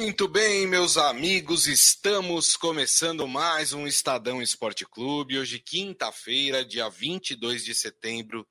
Muito bem, meus amigos, estamos começando mais um Estadão Esporte Clube. Hoje, quinta-feira, dia 22 de setembro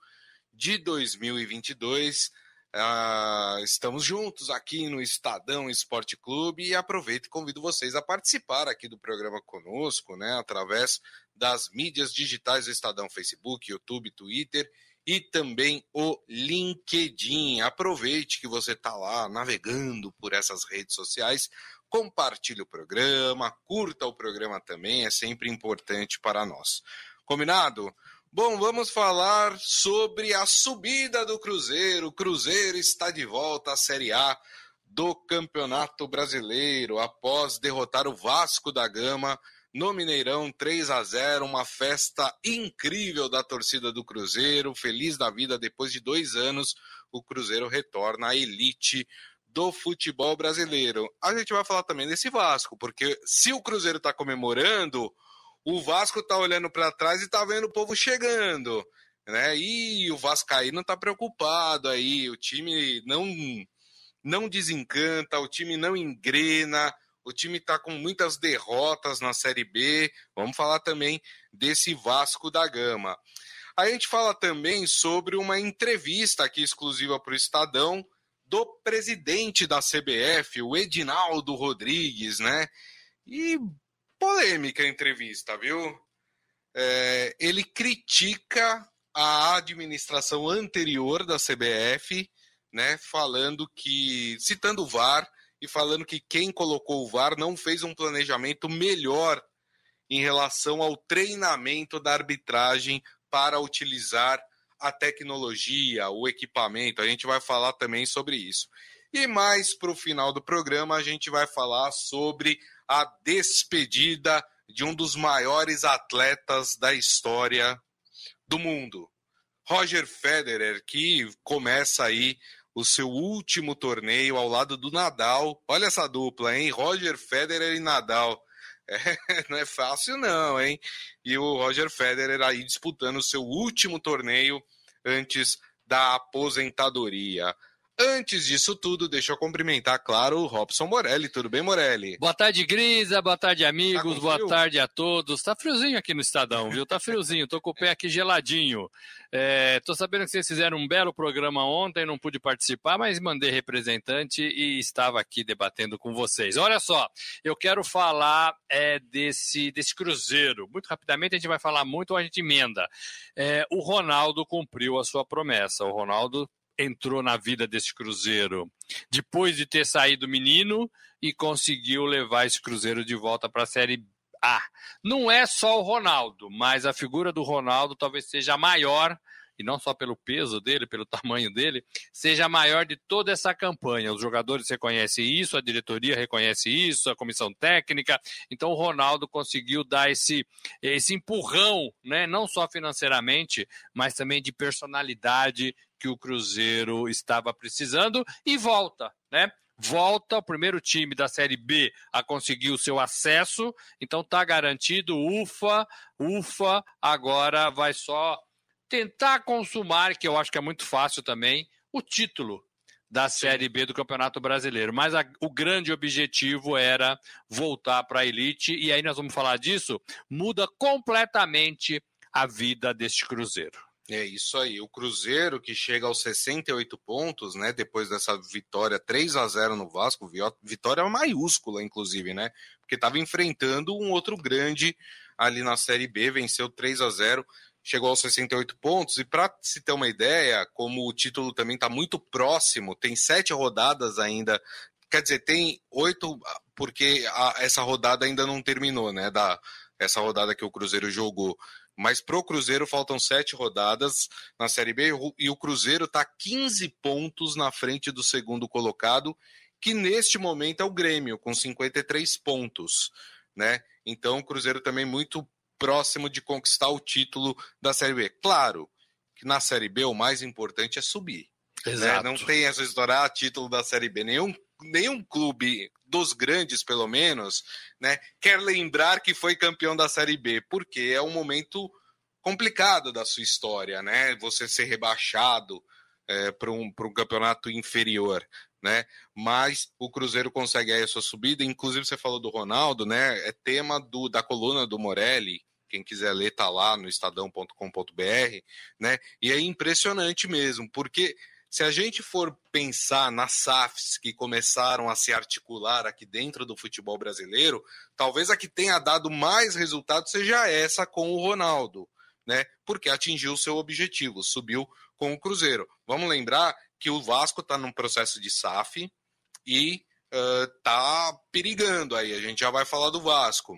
de 2022. Uh, estamos juntos aqui no Estadão Esporte Clube e aproveito e convido vocês a participar aqui do programa conosco, né, através das mídias digitais do Estadão, Facebook, YouTube, Twitter e também o LinkedIn. Aproveite que você está lá navegando por essas redes sociais, compartilhe o programa, curta o programa também, é sempre importante para nós. Combinado? Bom, vamos falar sobre a subida do Cruzeiro. O Cruzeiro está de volta à Série A do Campeonato Brasileiro após derrotar o Vasco da Gama no Mineirão, 3 a 0 uma festa incrível da torcida do Cruzeiro, feliz da vida, depois de dois anos, o Cruzeiro retorna à elite do futebol brasileiro. A gente vai falar também desse Vasco, porque se o Cruzeiro está comemorando, o Vasco está olhando para trás e está vendo o povo chegando, né? E o Vascaíno está preocupado aí, o time não não desencanta, o time não engrena, o time está com muitas derrotas na Série B. Vamos falar também desse Vasco da Gama. A gente fala também sobre uma entrevista aqui exclusiva para o Estadão do presidente da CBF, o Edinaldo Rodrigues, né? E polêmica a entrevista, viu? É, ele critica a administração anterior da CBF, né? Falando que, citando o VAR, e falando que quem colocou o VAR não fez um planejamento melhor em relação ao treinamento da arbitragem para utilizar a tecnologia, o equipamento. A gente vai falar também sobre isso. E mais para o final do programa, a gente vai falar sobre a despedida de um dos maiores atletas da história do mundo. Roger Federer, que começa aí o seu último torneio ao lado do Nadal. Olha essa dupla, hein? Roger Federer e Nadal. É, não é fácil, não, hein? E o Roger Federer aí disputando o seu último torneio antes da aposentadoria. Antes disso tudo, deixa eu cumprimentar, claro, o Robson Morelli. Tudo bem, Morelli? Boa tarde, Grisa. Boa tarde, amigos. Tá boa tarde a todos. Tá friozinho aqui no Estadão, viu? Tá friozinho. Tô com o pé aqui geladinho. É, tô sabendo que vocês fizeram um belo programa ontem, não pude participar, mas mandei representante e estava aqui debatendo com vocês. Olha só, eu quero falar é, desse, desse Cruzeiro. Muito rapidamente, a gente vai falar muito, a gente emenda. É, o Ronaldo cumpriu a sua promessa. O Ronaldo entrou na vida desse Cruzeiro depois de ter saído menino e conseguiu levar esse Cruzeiro de volta para a Série A. Não é só o Ronaldo, mas a figura do Ronaldo talvez seja a maior e não só pelo peso dele, pelo tamanho dele, seja a maior de toda essa campanha. Os jogadores reconhecem isso, a diretoria reconhece isso, a comissão técnica. Então o Ronaldo conseguiu dar esse, esse empurrão, né? não só financeiramente, mas também de personalidade que o Cruzeiro estava precisando e volta, né? Volta o primeiro time da Série B a conseguir o seu acesso, então tá garantido, ufa, ufa, agora vai só tentar consumar, que eu acho que é muito fácil também, o título da Série B do Campeonato Brasileiro. Mas a, o grande objetivo era voltar para a elite, e aí nós vamos falar disso. Muda completamente a vida deste Cruzeiro. É isso aí. O Cruzeiro que chega aos 68 pontos, né? Depois dessa vitória 3 a 0 no Vasco, vitória maiúscula, inclusive, né? Porque estava enfrentando um outro grande ali na Série B, venceu 3 a 0 chegou aos 68 pontos. E para se ter uma ideia, como o título também está muito próximo, tem sete rodadas ainda. Quer dizer, tem oito, porque a, essa rodada ainda não terminou, né? Da, essa rodada que o Cruzeiro jogou. Mas pro Cruzeiro faltam sete rodadas na Série B e o Cruzeiro está 15 pontos na frente do segundo colocado, que neste momento é o Grêmio, com 53 pontos. Né? Então o Cruzeiro também muito próximo de conquistar o título da Série B. Claro que na Série B o mais importante é subir. Né? Não tem essa história, ah, título da Série B. Nenhum, nenhum clube dos grandes, pelo menos, né, quer lembrar que foi campeão da Série B, porque é um momento complicado da sua história, né? Você ser rebaixado é, para um, um campeonato inferior. né? Mas o Cruzeiro consegue aí a sua subida. Inclusive, você falou do Ronaldo, né? É tema do, da coluna do Morelli. Quem quiser ler, tá lá no estadão.com.br, né? E é impressionante mesmo, porque se a gente for pensar nas SAFs que começaram a se articular aqui dentro do futebol brasileiro, talvez a que tenha dado mais resultado seja essa com o Ronaldo, né? Porque atingiu o seu objetivo, subiu com o Cruzeiro. Vamos lembrar que o Vasco está num processo de SAF e uh, perigando aí. A gente já vai falar do Vasco.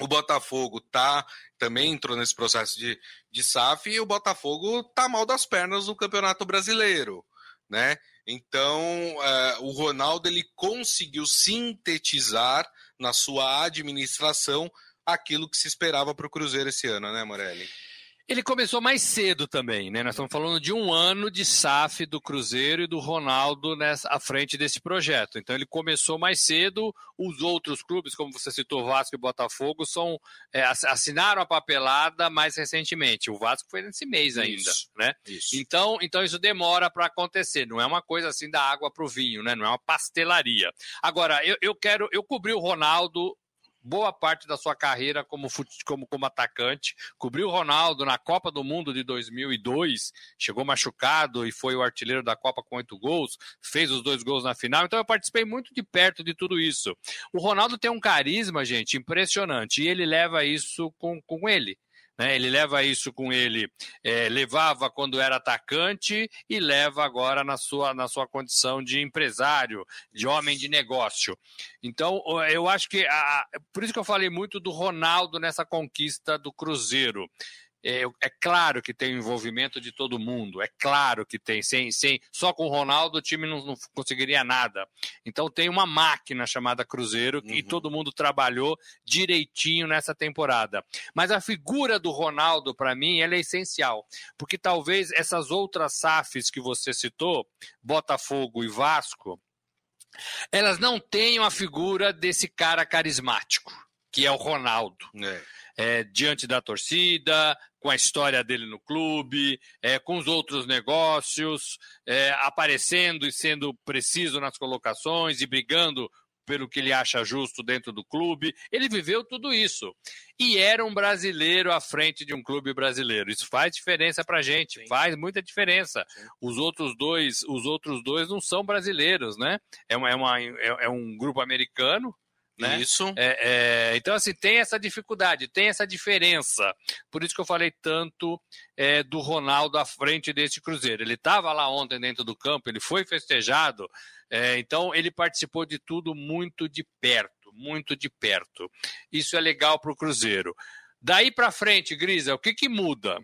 O Botafogo tá também entrou nesse processo de, de SAF e o Botafogo tá mal das pernas no Campeonato Brasileiro, né? Então, uh, o Ronaldo ele conseguiu sintetizar na sua administração aquilo que se esperava para o Cruzeiro esse ano, né, Morelli? Ele começou mais cedo também, né? Nós estamos falando de um ano de SAF do Cruzeiro e do Ronaldo nessa, à frente desse projeto. Então ele começou mais cedo. Os outros clubes, como você citou, Vasco e Botafogo, são é, assinaram a papelada mais recentemente. O Vasco foi nesse mês ainda, isso, né? Isso. Então, então isso demora para acontecer. Não é uma coisa assim da água para o vinho, né? Não é uma pastelaria. Agora, eu, eu quero, eu cobri o Ronaldo boa parte da sua carreira como, como, como atacante, cobriu o Ronaldo na Copa do Mundo de 2002, chegou machucado e foi o artilheiro da Copa com oito gols, fez os dois gols na final, então eu participei muito de perto de tudo isso. O Ronaldo tem um carisma, gente, impressionante, e ele leva isso com, com ele. Né? Ele leva isso com ele, é, levava quando era atacante e leva agora na sua, na sua condição de empresário, de homem de negócio. Então, eu acho que. A, por isso que eu falei muito do Ronaldo nessa conquista do Cruzeiro. É, é, claro que tem o envolvimento de todo mundo, é claro que tem. Sem, sem, só com o Ronaldo o time não, não conseguiria nada. Então tem uma máquina chamada Cruzeiro que uhum. todo mundo trabalhou direitinho nessa temporada. Mas a figura do Ronaldo, para mim, ela é essencial. Porque talvez essas outras SAFs que você citou, Botafogo e Vasco, elas não tenham a figura desse cara carismático, que é o Ronaldo. É é, diante da torcida, com a história dele no clube, é, com os outros negócios, é, aparecendo e sendo preciso nas colocações e brigando pelo que ele acha justo dentro do clube. Ele viveu tudo isso. E era um brasileiro à frente de um clube brasileiro. Isso faz diferença pra gente, Sim. faz muita diferença. Sim. Os outros dois, os outros dois não são brasileiros, né? É, uma, é, uma, é, é um grupo americano, né? Isso. É, é, então, assim, tem essa dificuldade, tem essa diferença. Por isso que eu falei tanto é, do Ronaldo à frente desse Cruzeiro. Ele estava lá ontem dentro do campo, ele foi festejado, é, então ele participou de tudo muito de perto, muito de perto. Isso é legal para o Cruzeiro. Daí para frente, Grisa, o que, que muda?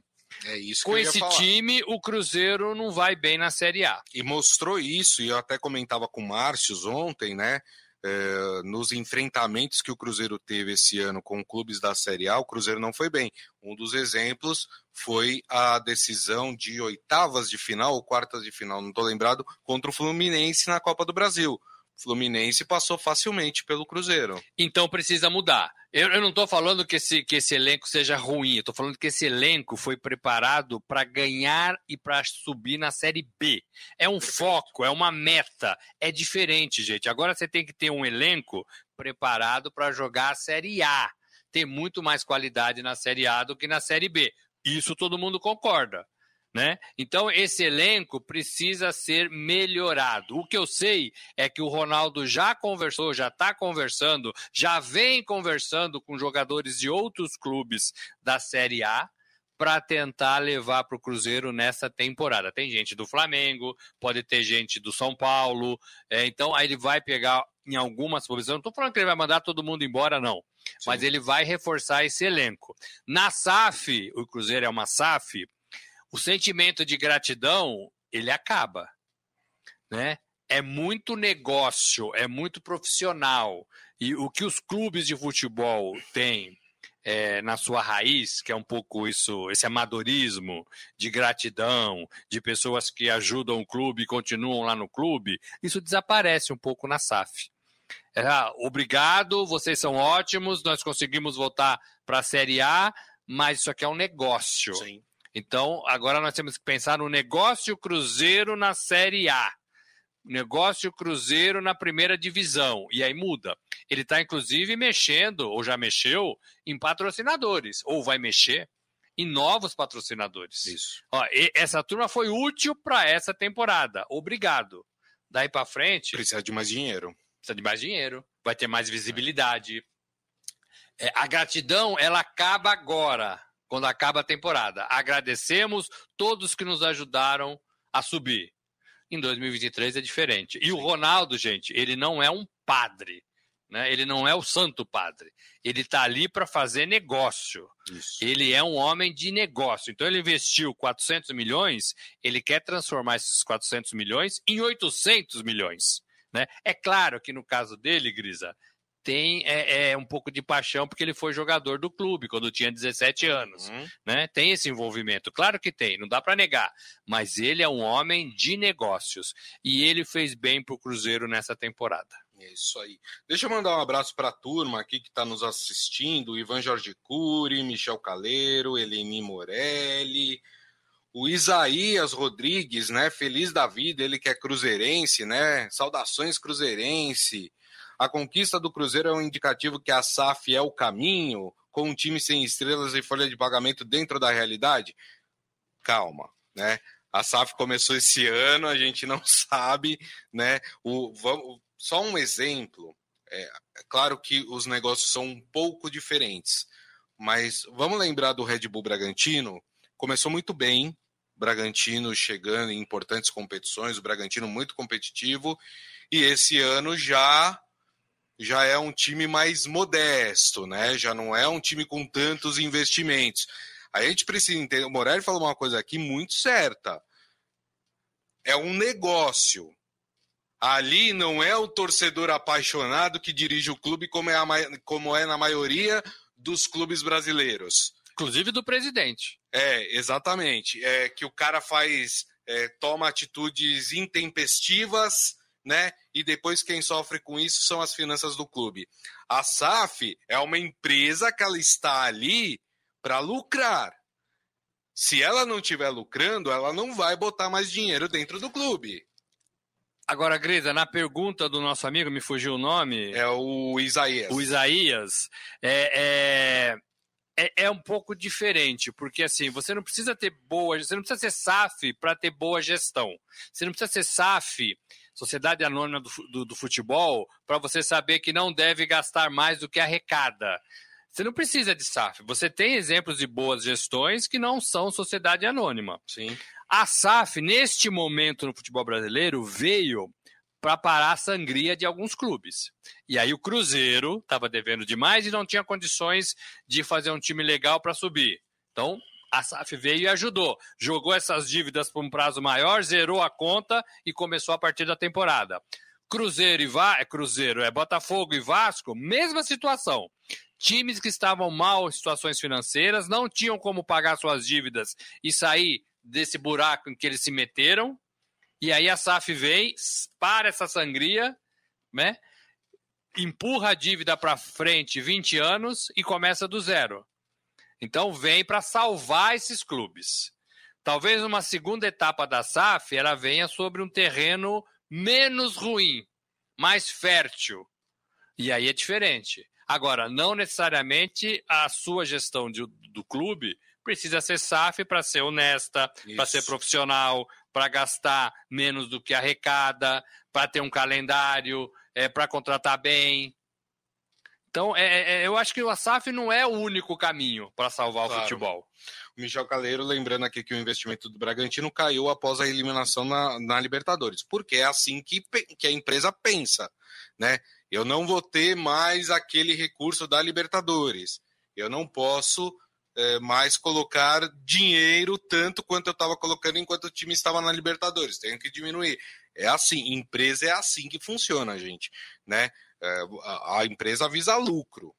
É isso Com esse time, o Cruzeiro não vai bem na Série A. E mostrou isso, e eu até comentava com o Márcio ontem, né? É, nos enfrentamentos que o Cruzeiro teve esse ano com clubes da Série A, o Cruzeiro não foi bem. Um dos exemplos foi a decisão de oitavas de final ou quartas de final, não estou lembrado, contra o Fluminense na Copa do Brasil. Fluminense passou facilmente pelo Cruzeiro. Então precisa mudar. Eu, eu não estou falando que esse, que esse elenco seja ruim, eu estou falando que esse elenco foi preparado para ganhar e para subir na Série B. É um foco, é uma meta, é diferente, gente. Agora você tem que ter um elenco preparado para jogar a Série A. Ter muito mais qualidade na Série A do que na Série B. Isso todo mundo concorda. Né? Então, esse elenco precisa ser melhorado. O que eu sei é que o Ronaldo já conversou, já está conversando, já vem conversando com jogadores de outros clubes da Série A para tentar levar para o Cruzeiro nessa temporada. Tem gente do Flamengo, pode ter gente do São Paulo, é, então aí ele vai pegar em algumas posições. Não estou falando que ele vai mandar todo mundo embora, não. Sim. Mas ele vai reforçar esse elenco. Na SAF, o Cruzeiro é uma SAF, o sentimento de gratidão ele acaba, né? É muito negócio, é muito profissional e o que os clubes de futebol têm é, na sua raiz, que é um pouco isso, esse amadorismo de gratidão, de pessoas que ajudam o clube e continuam lá no clube, isso desaparece um pouco na SAF. É, ah, obrigado, vocês são ótimos, nós conseguimos voltar para a Série A, mas isso aqui é um negócio. Sim. Então, agora nós temos que pensar no negócio Cruzeiro na Série A. negócio Cruzeiro na primeira divisão. E aí muda. Ele está, inclusive, mexendo, ou já mexeu, em patrocinadores, ou vai mexer em novos patrocinadores. Isso. Ó, essa turma foi útil para essa temporada. Obrigado. Daí para frente. Precisa de mais dinheiro. Precisa de mais dinheiro. Vai ter mais visibilidade. É, a gratidão, ela acaba agora, quando acaba a temporada. Agradecemos todos que nos ajudaram a subir. Em 2023 é diferente. E o Ronaldo, gente, ele não é um padre. Né? Ele não é o santo padre. Ele está ali para fazer negócio. Isso. Ele é um homem de negócio. Então ele investiu 400 milhões, ele quer transformar esses 400 milhões em 800 milhões. Né? É claro que no caso dele, Grisa, tem é, é, um pouco de paixão porque ele foi jogador do clube quando tinha 17 anos, uhum. né? Tem esse envolvimento, claro que tem, não dá para negar. Mas ele é um homem de negócios e ele fez bem para o Cruzeiro nessa temporada. É isso aí. Deixa eu mandar um abraço para a turma aqui que está nos assistindo: Ivan Jorge Cury, Michel Caleiro, Eleni Morelli, o Isaías Rodrigues, né? Feliz da vida, ele que é cruzeirense, né? Saudações cruzeirense. A conquista do Cruzeiro é um indicativo que a SAF é o caminho, com um time sem estrelas e folha de pagamento dentro da realidade? Calma, né? A SAF começou esse ano, a gente não sabe, né? O, vamos, só um exemplo. É, é claro que os negócios são um pouco diferentes, mas vamos lembrar do Red Bull Bragantino. Começou muito bem, Bragantino chegando em importantes competições, o Bragantino muito competitivo, e esse ano já já é um time mais modesto, né? Já não é um time com tantos investimentos. A gente precisa entender. O Morelli falou uma coisa aqui muito certa. É um negócio. Ali não é o torcedor apaixonado que dirige o clube, como é, a, como é na maioria dos clubes brasileiros. Inclusive do presidente. É, exatamente. É que o cara faz, é, toma atitudes intempestivas né? E depois quem sofre com isso são as finanças do clube. A SAF é uma empresa que ela está ali para lucrar. Se ela não estiver lucrando, ela não vai botar mais dinheiro dentro do clube. Agora, Grisa, na pergunta do nosso amigo, me fugiu o nome. É o Isaías. O Isaías. É, é, é, é um pouco diferente, porque assim, você não precisa ter boa. Você não precisa ser SAF para ter boa gestão. Você não precisa ser SAF Sociedade Anônima do, do, do Futebol, para você saber que não deve gastar mais do que arrecada. Você não precisa de SAF. Você tem exemplos de boas gestões que não são sociedade anônima. Sim. A SAF, neste momento no futebol brasileiro, veio para parar a sangria de alguns clubes. E aí o Cruzeiro estava devendo demais e não tinha condições de fazer um time legal para subir. Então, a SAF veio e ajudou. Jogou essas dívidas por um prazo maior, zerou a conta e começou a partir da temporada. Cruzeiro e Va é Cruzeiro, é Botafogo e Vasco, mesma situação. Times que estavam mal em situações financeiras, não tinham como pagar suas dívidas e sair desse buraco em que eles se meteram. E aí a SAF vem, para essa sangria, né? Empurra a dívida para frente 20 anos e começa do zero. Então vem para salvar esses clubes. Talvez uma segunda etapa da SAF ela venha sobre um terreno menos ruim, mais fértil. E aí é diferente. Agora, não necessariamente a sua gestão de, do clube precisa ser SAF para ser honesta, para ser profissional, para gastar menos do que arrecada, para ter um calendário, é, para contratar bem. Então, é, é, é, eu acho que o ASAF não é o único caminho para salvar claro. o futebol. O Michel Caleiro, lembrando aqui que o investimento do Bragantino caiu após a eliminação na, na Libertadores, porque é assim que, que a empresa pensa, né? Eu não vou ter mais aquele recurso da Libertadores. Eu não posso é, mais colocar dinheiro tanto quanto eu estava colocando enquanto o time estava na Libertadores. Tenho que diminuir. É assim, empresa é assim que funciona, gente, né? É, a, a, empresa visa lucro.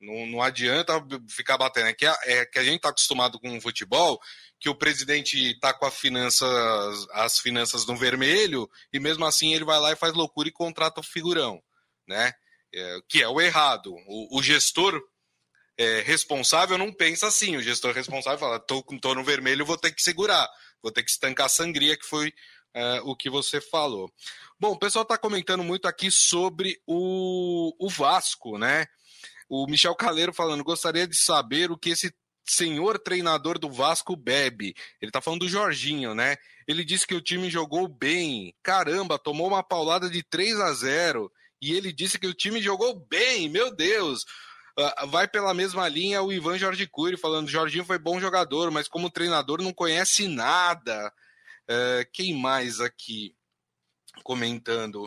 Não, não adianta ficar batendo. É que a, é que a gente está acostumado com o futebol, que o presidente está com finanças, as finanças no vermelho, e mesmo assim ele vai lá e faz loucura e contrata o figurão, né? É, que é o errado. O, o gestor é, responsável não pensa assim. O gestor responsável fala: tô, tô no vermelho, vou ter que segurar, vou ter que estancar a sangria que foi é, o que você falou. Bom, o pessoal está comentando muito aqui sobre o, o Vasco, né? O Michel Caleiro falando, gostaria de saber o que esse senhor treinador do Vasco bebe. Ele tá falando do Jorginho, né? Ele disse que o time jogou bem. Caramba, tomou uma paulada de 3 a 0 e ele disse que o time jogou bem. Meu Deus. Uh, vai pela mesma linha o Ivan Jorge Cury falando: Jorginho foi bom jogador, mas como treinador não conhece nada. Uh, quem mais aqui comentando?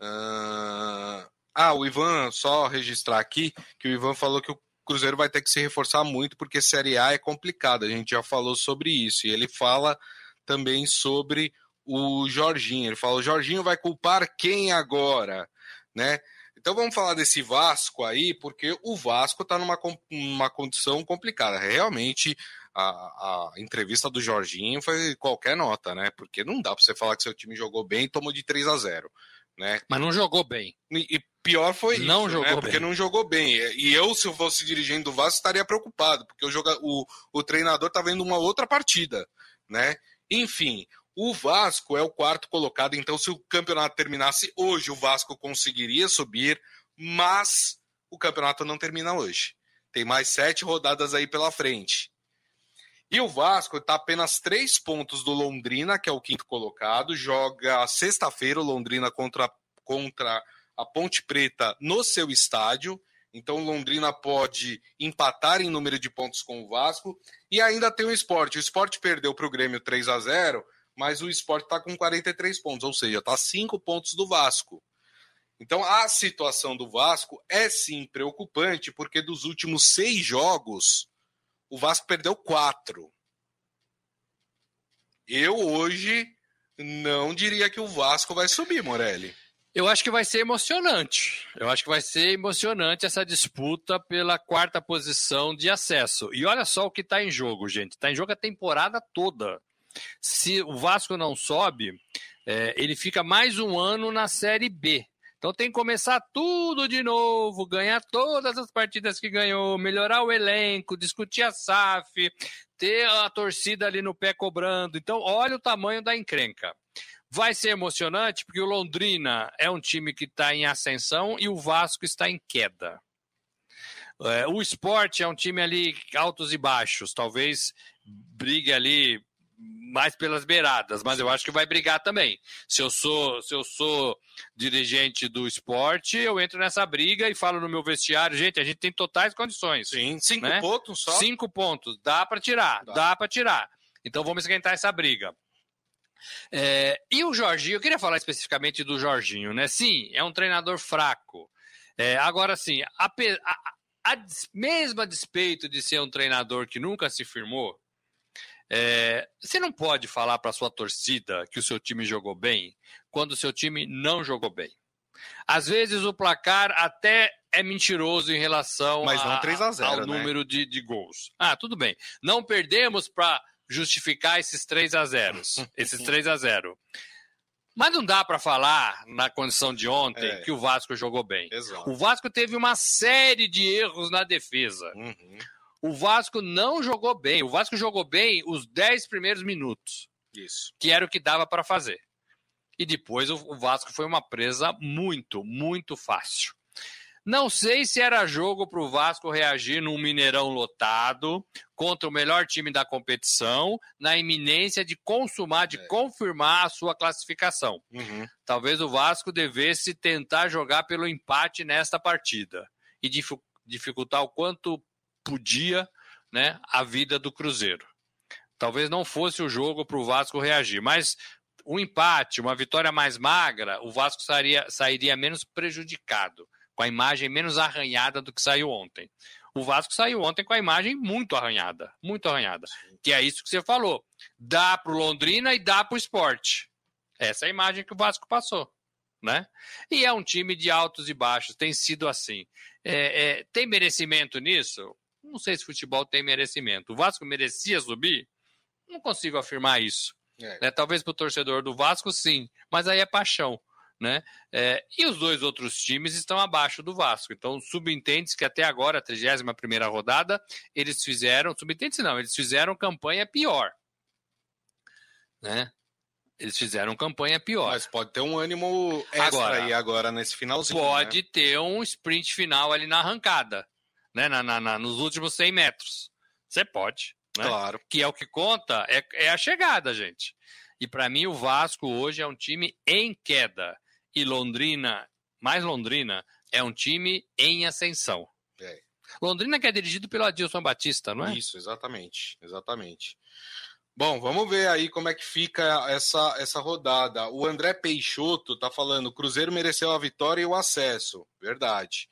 Uh... Ah, o Ivan, só registrar aqui que o Ivan falou que o Cruzeiro vai ter que se reforçar muito porque Série A é complicado. A gente já falou sobre isso. E ele fala também sobre o Jorginho. Ele fala: o Jorginho vai culpar quem agora? Né? Então vamos falar desse Vasco aí, porque o Vasco está numa uma condição complicada. Realmente, a, a, entrevista do Jorginho foi qualquer nota, né? Porque não dá para você falar que seu time jogou bem e tomou de 3 a 0 né? Mas não jogou bem. E, pior foi não isso, jogou né? bem. porque não jogou bem. E eu, se eu fosse dirigente do Vasco, estaria preocupado, porque o, joga... o, o treinador tá vendo uma outra partida, né? Enfim, o Vasco é o quarto colocado, então se o campeonato terminasse hoje, o Vasco conseguiria subir, mas o campeonato não termina hoje. Tem mais sete rodadas aí pela frente. E o Vasco está apenas três pontos do Londrina, que é o quinto colocado. Joga sexta-feira o Londrina contra, contra a Ponte Preta no seu estádio. Então Londrina pode empatar em número de pontos com o Vasco. E ainda tem o esporte. O esporte perdeu para o Grêmio 3 a 0 mas o esporte está com 43 pontos, ou seja, está cinco pontos do Vasco. Então a situação do Vasco é sim preocupante, porque dos últimos seis jogos o Vasco perdeu quatro. Eu hoje não diria que o Vasco vai subir, Morelli. Eu acho que vai ser emocionante. Eu acho que vai ser emocionante essa disputa pela quarta posição de acesso. E olha só o que está em jogo, gente. Está em jogo a temporada toda. Se o Vasco não sobe, é, ele fica mais um ano na Série B. Então tem que começar tudo de novo, ganhar todas as partidas que ganhou, melhorar o elenco, discutir a SAF, ter a torcida ali no pé cobrando. Então, olha o tamanho da encrenca. Vai ser emocionante porque o Londrina é um time que está em ascensão e o Vasco está em queda. É, o esporte é um time ali altos e baixos, talvez brigue ali mais pelas beiradas, mas eu acho que vai brigar também. Se eu sou, se eu sou dirigente do esporte, eu entro nessa briga e falo no meu vestiário, gente, a gente tem totais condições. Sim, cinco né? pontos só. Cinco pontos, dá para tirar, dá, dá para tirar. Então vamos esquentar essa briga. É, e o Jorginho, eu queria falar especificamente do Jorginho, né? Sim, é um treinador fraco. É, agora, sim, a, a, a, mesmo a despeito de ser um treinador que nunca se firmou, é, você não pode falar para sua torcida que o seu time jogou bem quando o seu time não jogou bem. Às vezes o placar até é mentiroso em relação Mas não a, 3 a 0, ao né? número de, de gols. Ah, tudo bem. Não perdemos para justificar esses 3 a 0 esses 3 a 0 Mas não dá para falar, na condição de ontem, é. que o Vasco jogou bem. Exato. O Vasco teve uma série de erros na defesa. Uhum o Vasco não jogou bem. O Vasco jogou bem os 10 primeiros minutos. Isso. Que era o que dava para fazer. E depois o Vasco foi uma presa muito, muito fácil. Não sei se era jogo para o Vasco reagir num Mineirão lotado contra o melhor time da competição, na iminência de consumar, de é. confirmar a sua classificação. Uhum. Talvez o Vasco devesse tentar jogar pelo empate nesta partida e dificultar o quanto podia né, a vida do Cruzeiro. Talvez não fosse o jogo para o Vasco reagir, mas um empate, uma vitória mais magra, o Vasco sairia, sairia menos prejudicado, com a imagem menos arranhada do que saiu ontem. O Vasco saiu ontem com a imagem muito arranhada, muito arranhada. Que é isso que você falou. Dá para o Londrina e dá para o esporte. Essa é a imagem que o Vasco passou. Né? E é um time de altos e baixos, tem sido assim. É, é, tem merecimento nisso? Não sei se futebol tem merecimento. O Vasco merecia subir? Não consigo afirmar isso. É. Né? Talvez para o torcedor do Vasco, sim, mas aí é paixão. Né? É, e os dois outros times estão abaixo do Vasco. Então, subentende que até agora, a 31 rodada, eles fizeram. Subentende não, eles fizeram campanha pior. Né? Eles fizeram campanha pior. Mas pode ter um ânimo extra agora, aí agora nesse finalzinho. Pode né? ter um sprint final ali na arrancada, né? Na, na, na, nos últimos 100 metros. Você pode. Né? Claro. Que é o que conta, é, é a chegada, gente. E para mim, o Vasco hoje é um time em queda. E Londrina, mais Londrina, é um time em ascensão. É. Londrina que é dirigido pelo Adilson Batista, não é? Isso, exatamente. Exatamente. Bom, vamos ver aí como é que fica essa, essa rodada. O André Peixoto tá falando: o Cruzeiro mereceu a vitória e o acesso. Verdade.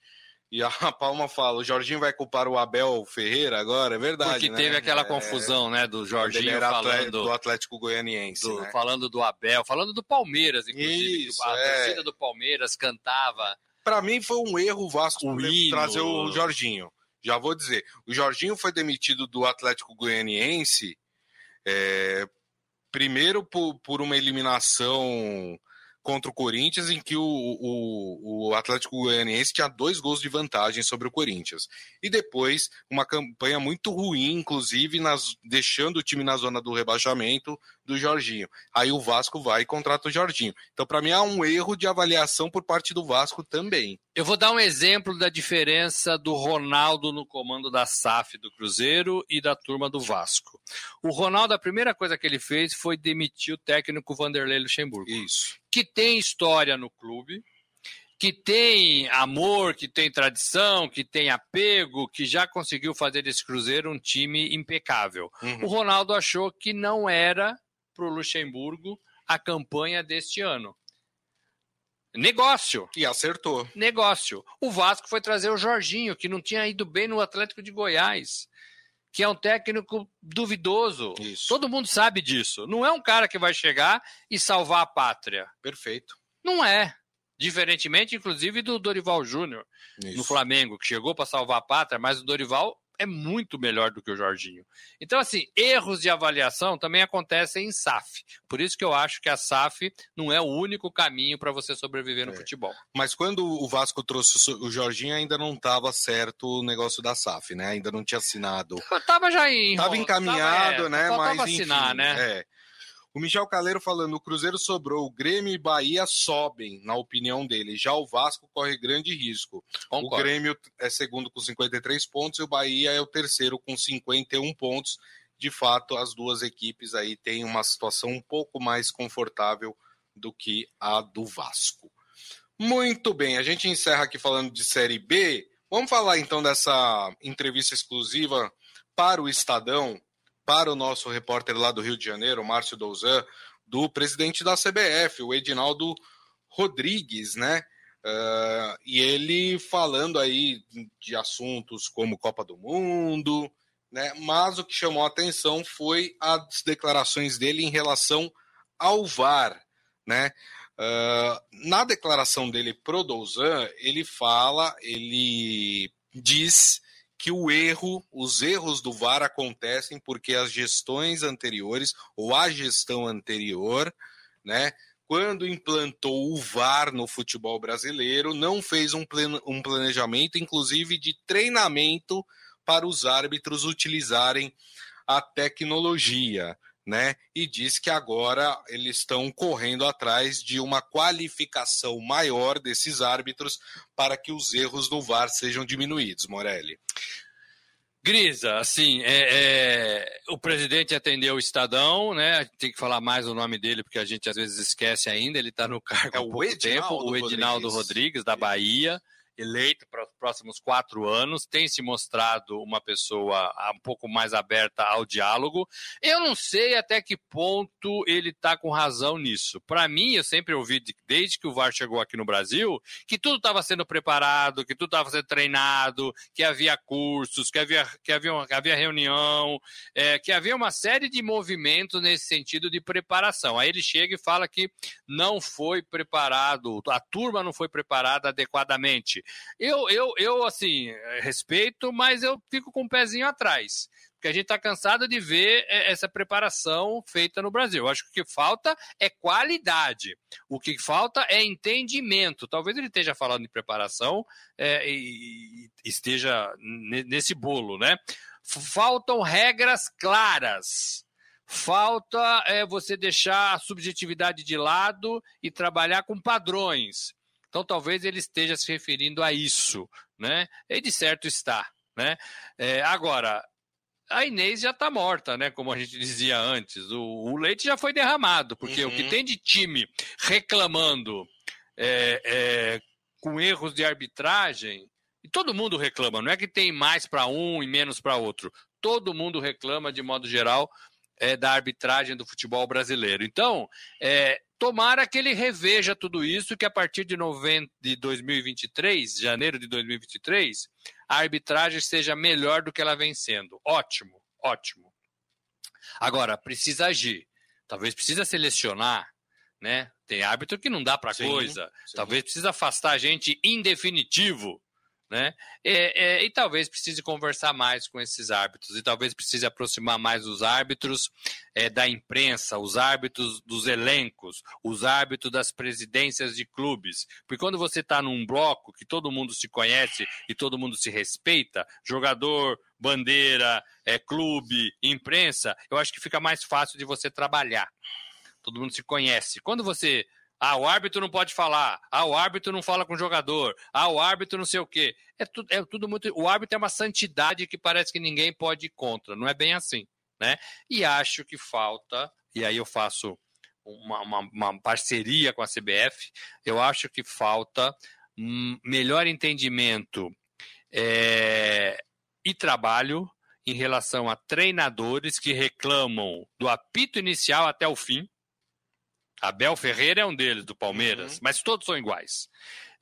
E a Palma fala: o Jorginho vai culpar o Abel Ferreira agora? É verdade. Porque né? teve aquela é... confusão, né? Do Jorginho falando. Do Atlético Goianiense. Do, né? Falando do Abel, falando do Palmeiras, inclusive. Isso, a é. torcida do Palmeiras cantava. Para mim foi um erro o Vasco O trazer o Jorginho. Já vou dizer. O Jorginho foi demitido do Atlético Goianiense. é, primeiro por, por uma eliminação contra o Corinthians, em que o, o, o Atlético Goianiense tinha dois gols de vantagem sobre o Corinthians. E depois, uma campanha muito ruim, inclusive, nas, deixando o time na zona do rebaixamento do Jorginho. Aí o Vasco vai e contrata o Jorginho. Então, para mim, há um erro de avaliação por parte do Vasco também. Eu vou dar um exemplo da diferença do Ronaldo no comando da SAF do Cruzeiro e da turma do Vasco. O Ronaldo, a primeira coisa que ele fez foi demitir o técnico Vanderlei Luxemburgo. Isso. Que tem história no clube, que tem amor, que tem tradição, que tem apego, que já conseguiu fazer desse Cruzeiro um time impecável. Uhum. O Ronaldo achou que não era para o Luxemburgo a campanha deste ano. Negócio. E acertou. Negócio. O Vasco foi trazer o Jorginho, que não tinha ido bem no Atlético de Goiás, que é um técnico duvidoso. Isso. Todo mundo sabe disso. Não é um cara que vai chegar e salvar a pátria. Perfeito. Não é. Diferentemente, inclusive, do Dorival Júnior no Flamengo, que chegou para salvar a pátria, mas o Dorival é muito melhor do que o Jorginho. Então, assim, erros de avaliação também acontecem em SAF. Por isso que eu acho que a SAF não é o único caminho para você sobreviver no É. futebol. Mas quando o Vasco trouxe o Jorginho, ainda não estava certo o negócio da SAF, né? Ainda não tinha assinado. Tava já em. Estava encaminhado, tava, é, né? Mas enfim, assinar, né? É. O Michel Caleiro falando, o Cruzeiro sobrou, o Grêmio e Bahia sobem, na opinião dele. Já o Vasco corre grande risco. O Concordo. Grêmio é segundo com 53 pontos e o Bahia é o terceiro com 51 pontos. De fato, as duas equipes aí têm uma situação um pouco mais confortável do que a do Vasco. Muito bem, a gente encerra aqui falando de Série B. Vamos falar então dessa entrevista exclusiva para o Estadão, para o nosso repórter lá do Rio de Janeiro, Márcio Douzan, do presidente da CBF, o Edinaldo Rodrigues, né? Uh, e ele falando aí de assuntos como Copa do Mundo, né? Mas o que chamou a atenção foi as declarações dele em relação ao VAR, né? Uh, na declaração dele pro Douzan, ele fala, ele diz que o erro, os erros do VAR acontecem porque as gestões anteriores ou a gestão anterior, né, quando implantou o VAR no futebol brasileiro, não fez um, plane, um planejamento, inclusive de treinamento para os árbitros utilizarem a tecnologia, né? E diz que agora eles estão correndo atrás de uma qualificação maior desses árbitros para que os erros no VAR sejam diminuídos, Morelli. Grisa, assim, é, é, o presidente atendeu o Estadão, né? A gente tem que falar mais o nome dele, porque a gente às vezes esquece ainda, ele está no cargo É há pouco Edinaldo tempo, o Edinaldo Rodrigues. Rodrigues, da Bahia, eleito para os próximos quatro anos, tem se mostrado uma pessoa ah, um pouco mais aberta ao diálogo. Eu não sei até que ponto ele está com razão nisso. Para mim, eu sempre ouvi, de- desde que o VAR chegou aqui no Brasil, que tudo estava sendo preparado, que tudo estava sendo treinado, que havia cursos, que havia, que havia, que havia reunião, é, que havia uma série de movimentos nesse sentido de preparação. Aí ele chega e fala que não foi preparado, a turma não foi preparada adequadamente. Eu, eu, eu assim, eh, respeito, mas eu fico com o pezinho atrás. Porque a gente está cansado de ver eh, essa preparação feita no Brasil. Eu acho que o que falta é qualidade. O que falta é entendimento. Talvez ele esteja falando de preparação eh, e, esteja ne- nesse bolo, né? Faltam regras claras. falta é você deixar a subjetividade de lado e trabalhar com padrões. Então, talvez ele esteja se referindo a isso, né? E de certo está, né? É, agora, a Inês já está morta, né? Como a gente dizia antes. O, o leite já foi derramado, porque uhum. o que uhum. tem de time reclamando é, é, com erros de arbitragem, e todo mundo reclama, não é que tem mais para um e menos para outro. Todo mundo reclama, de modo geral, é, da arbitragem do futebol brasileiro. Então, é, tomara que ele reveja tudo isso, que a partir de, novembro de 2023, janeiro de 2023, a arbitragem seja melhor do que ela vem sendo. Ótimo, ótimo. Agora, precisa agir. Talvez precisa selecionar, né? Tem árbitro que não dá para coisa. Sim. Talvez precisa afastar a gente em definitivo né? É, é, e talvez precise conversar mais com esses árbitros, e talvez precise aproximar mais os árbitros é, da imprensa, os árbitros dos elencos, os árbitros das presidências de clubes. Porque quando você está num bloco que todo mundo se conhece e todo mundo se respeita, jogador, bandeira, é, clube, imprensa, eu acho que fica mais fácil de você trabalhar. Todo mundo se conhece. Quando você ah, o árbitro não pode falar. Ah, o árbitro não fala com o jogador. Ah, o árbitro não sei o quê. É tudo, é tudo muito. O árbitro é uma santidade que parece que ninguém pode ir contra. Não é bem assim, né? E acho que falta. E aí eu faço uma, uma, uma parceria com a CBF. Eu acho que falta um melhor entendimento é, e trabalho em relação a treinadores que reclamam do apito inicial até o fim Abel Ferreira é um deles, do Palmeiras, uhum. mas todos são iguais.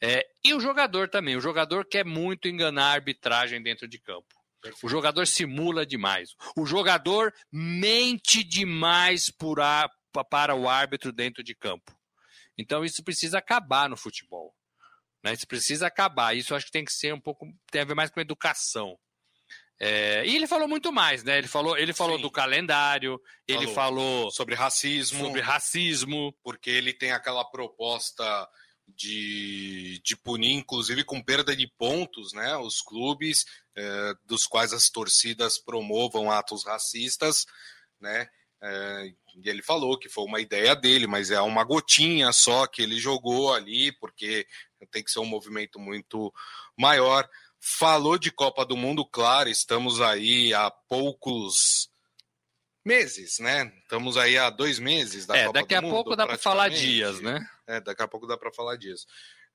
É, e o jogador também. O jogador quer muito enganar a arbitragem dentro de campo. O jogador simula demais. O jogador mente demais por a, para o árbitro dentro de campo. Então isso precisa acabar no futebol. Né? Isso precisa acabar. Isso acho que tem que ser um pouco. tem a ver mais com educação. É, e ele falou muito mais, né? Ele falou, ele falou do calendário, falou ele falou sobre racismo, sobre racismo, porque ele tem aquela proposta de, de punir, inclusive com perda de pontos, né? Os clubes é, dos quais as torcidas promovam atos racistas, né? É, e ele falou que foi uma ideia dele, mas é uma gotinha só que ele jogou ali, porque tem que ser um movimento muito maior. Falou de Copa do Mundo, claro, estamos aí há poucos meses, né? Estamos aí há dois meses da é, Copa daqui a pouco dá para falar dias, né? É, daqui a pouco dá para falar dias.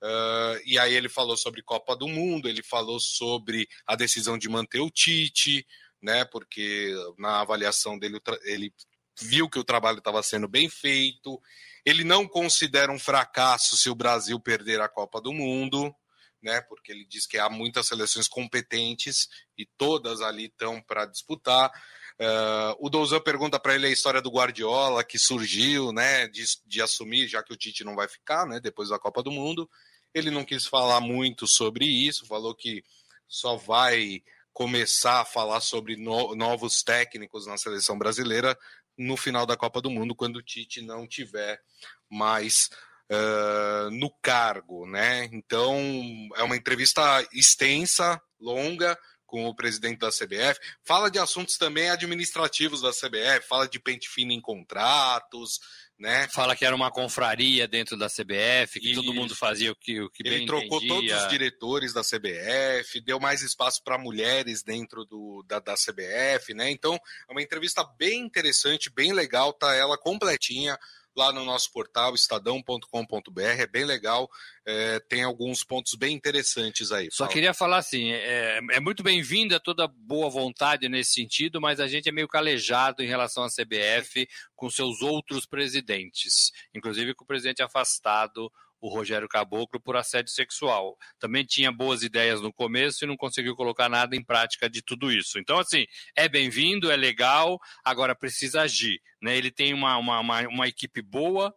Uh, e aí ele falou sobre Copa do Mundo, ele falou sobre a decisão de manter o Tite, né? Porque na avaliação dele ele viu que o trabalho estava sendo bem feito. Ele não considera um fracasso se o Brasil perder a Copa do Mundo né? Porque ele diz que há muitas seleções competentes e todas ali estão para disputar. Uh, o Douzan pergunta para ele a história do Guardiola que surgiu, né? De, de assumir, já que o Tite não vai ficar, né? Depois da Copa do Mundo. Ele não quis falar muito sobre isso, falou que só vai começar a falar sobre no, novos técnicos na seleção brasileira no final da Copa do Mundo, quando o Tite não tiver mais uh, no cargo, né? Então é uma entrevista extensa, longa, com o presidente da CBF, fala de assuntos também administrativos da CBF, fala de pente fino em contratos, né? Fala que era uma confraria dentro da CBF, que e todo mundo fazia o que, o que Ele trocou entendia. todos os diretores da CBF, deu mais espaço para mulheres dentro do, da, da CBF, né? Então, é uma entrevista bem interessante, bem legal, tá ela completinha lá no nosso portal estadão.com.br, é bem legal, é, tem alguns pontos bem interessantes aí. Só queria falar assim, é, é muito bem-vinda toda boa vontade nesse sentido, mas a gente é meio calejado em relação à CBF com seus outros presidentes, inclusive com o presidente afastado, o Rogério Caboclo por assédio sexual. Também tinha boas ideias no começo e não conseguiu colocar nada em prática de tudo isso. Então, assim, é bem-vindo, é legal, agora precisa agir. Né? Ele tem uma, uma, uma, uma equipe boa,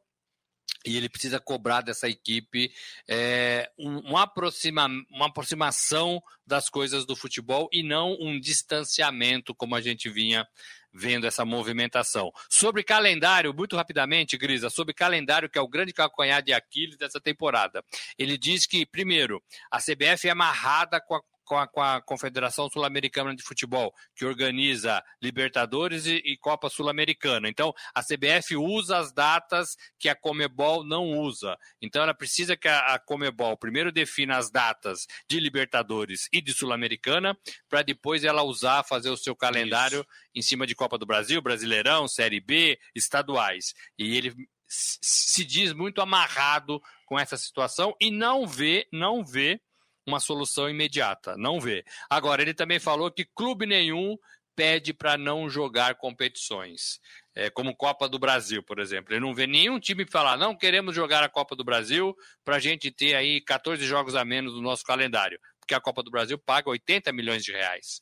e ele precisa cobrar dessa equipe é, aproxima, uma aproximação das coisas do futebol e não um distanciamento como a gente vinha vendo essa movimentação. Sobre calendário, muito rapidamente, Grisa, sobre calendário, que é o grande calcanhar de Aquiles dessa temporada. Ele diz que, primeiro, a CBF é amarrada com a com a, com a Confederação Sul-Americana de Futebol, que organiza Libertadores e, e Copa Sul-Americana. Então, a CBF usa as datas que a Comebol não usa. Então, ela precisa que a, a Comebol primeiro defina as datas de Libertadores e de Sul-Americana, para depois ela usar, fazer o seu calendário Isso. em cima de Copa do Brasil, Brasileirão, Série B, estaduais. E ele se diz muito amarrado com essa situação e não vê, não vê uma solução imediata, não vê. Agora, ele também falou que clube nenhum pede para não jogar competições, é, como Copa do Brasil, por exemplo. Ele não vê nenhum time falar, não queremos jogar a Copa do Brasil para a gente ter aí 14 jogos a menos no nosso calendário, porque a Copa do Brasil paga 80 milhões de reais.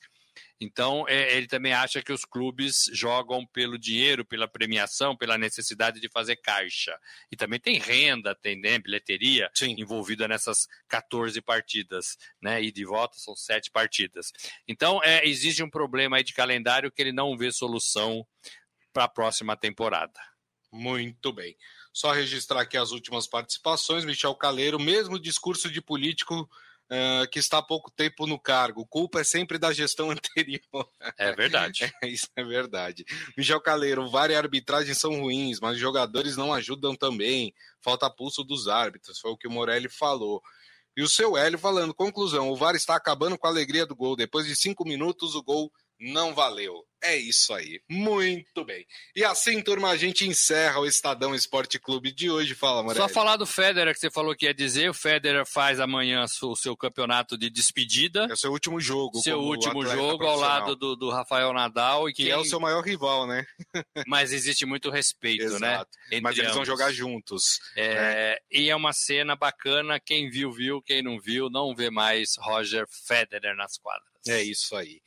Então, é, ele também acha que os clubes jogam pelo dinheiro, pela premiação, pela necessidade de fazer caixa. E também tem renda, tem né, bilheteria Sim. envolvida nessas 14 partidas, né? E de volta são sete partidas. Então, é, existe um problema aí de calendário que ele não vê solução para a próxima temporada. Muito bem. Só registrar aqui as últimas participações. Michel Caleiro, mesmo discurso de político uh, que está há pouco tempo no cargo. Culpa é sempre da gestão anterior. É verdade. é, isso é verdade. Michel Caleiro, VAR e arbitragem são ruins, mas os jogadores não ajudam também. Falta pulso dos árbitros, foi o que o Morelli falou. E o seu Hélio falando, conclusão, o VAR está acabando com a alegria do gol. Depois de cinco minutos, o gol não valeu. É isso aí. Muito bem. E assim, turma, a gente encerra o Estadão Esporte Clube de hoje. Fala, Morelli. Só falar do Federer que você falou que ia dizer. O Federer faz amanhã o seu campeonato de despedida. É o seu último jogo. Seu último jogo ao lado do, do Rafael Nadal. E que quem... é o seu maior rival, né? Mas existe muito respeito, né? Mas eles ambos. vão jogar juntos. É... Né? E é uma cena bacana. Quem viu, viu. Quem não viu, não vê mais Roger Federer nas quadras. É isso aí.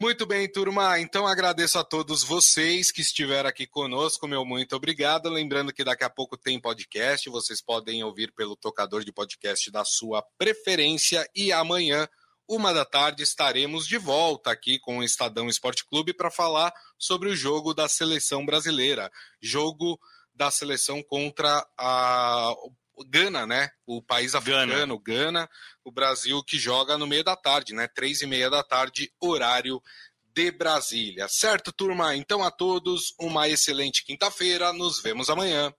Muito bem, turma. Então agradeço a todos vocês que estiveram aqui conosco. Meu muito obrigado. Lembrando que daqui a pouco tem podcast. Vocês podem ouvir pelo tocador de podcast da sua preferência. E amanhã, uma da tarde, estaremos de volta aqui com o Estadão Esporte Clube para falar sobre o jogo da seleção brasileira. Jogo da seleção contra a, Gana, né? O país africano, Gana. Gana, o Brasil que joga no meio da tarde, né? Três e meia da tarde, horário de Brasília. Certo, turma? Então a todos uma excelente quinta-feira. Nos vemos amanhã.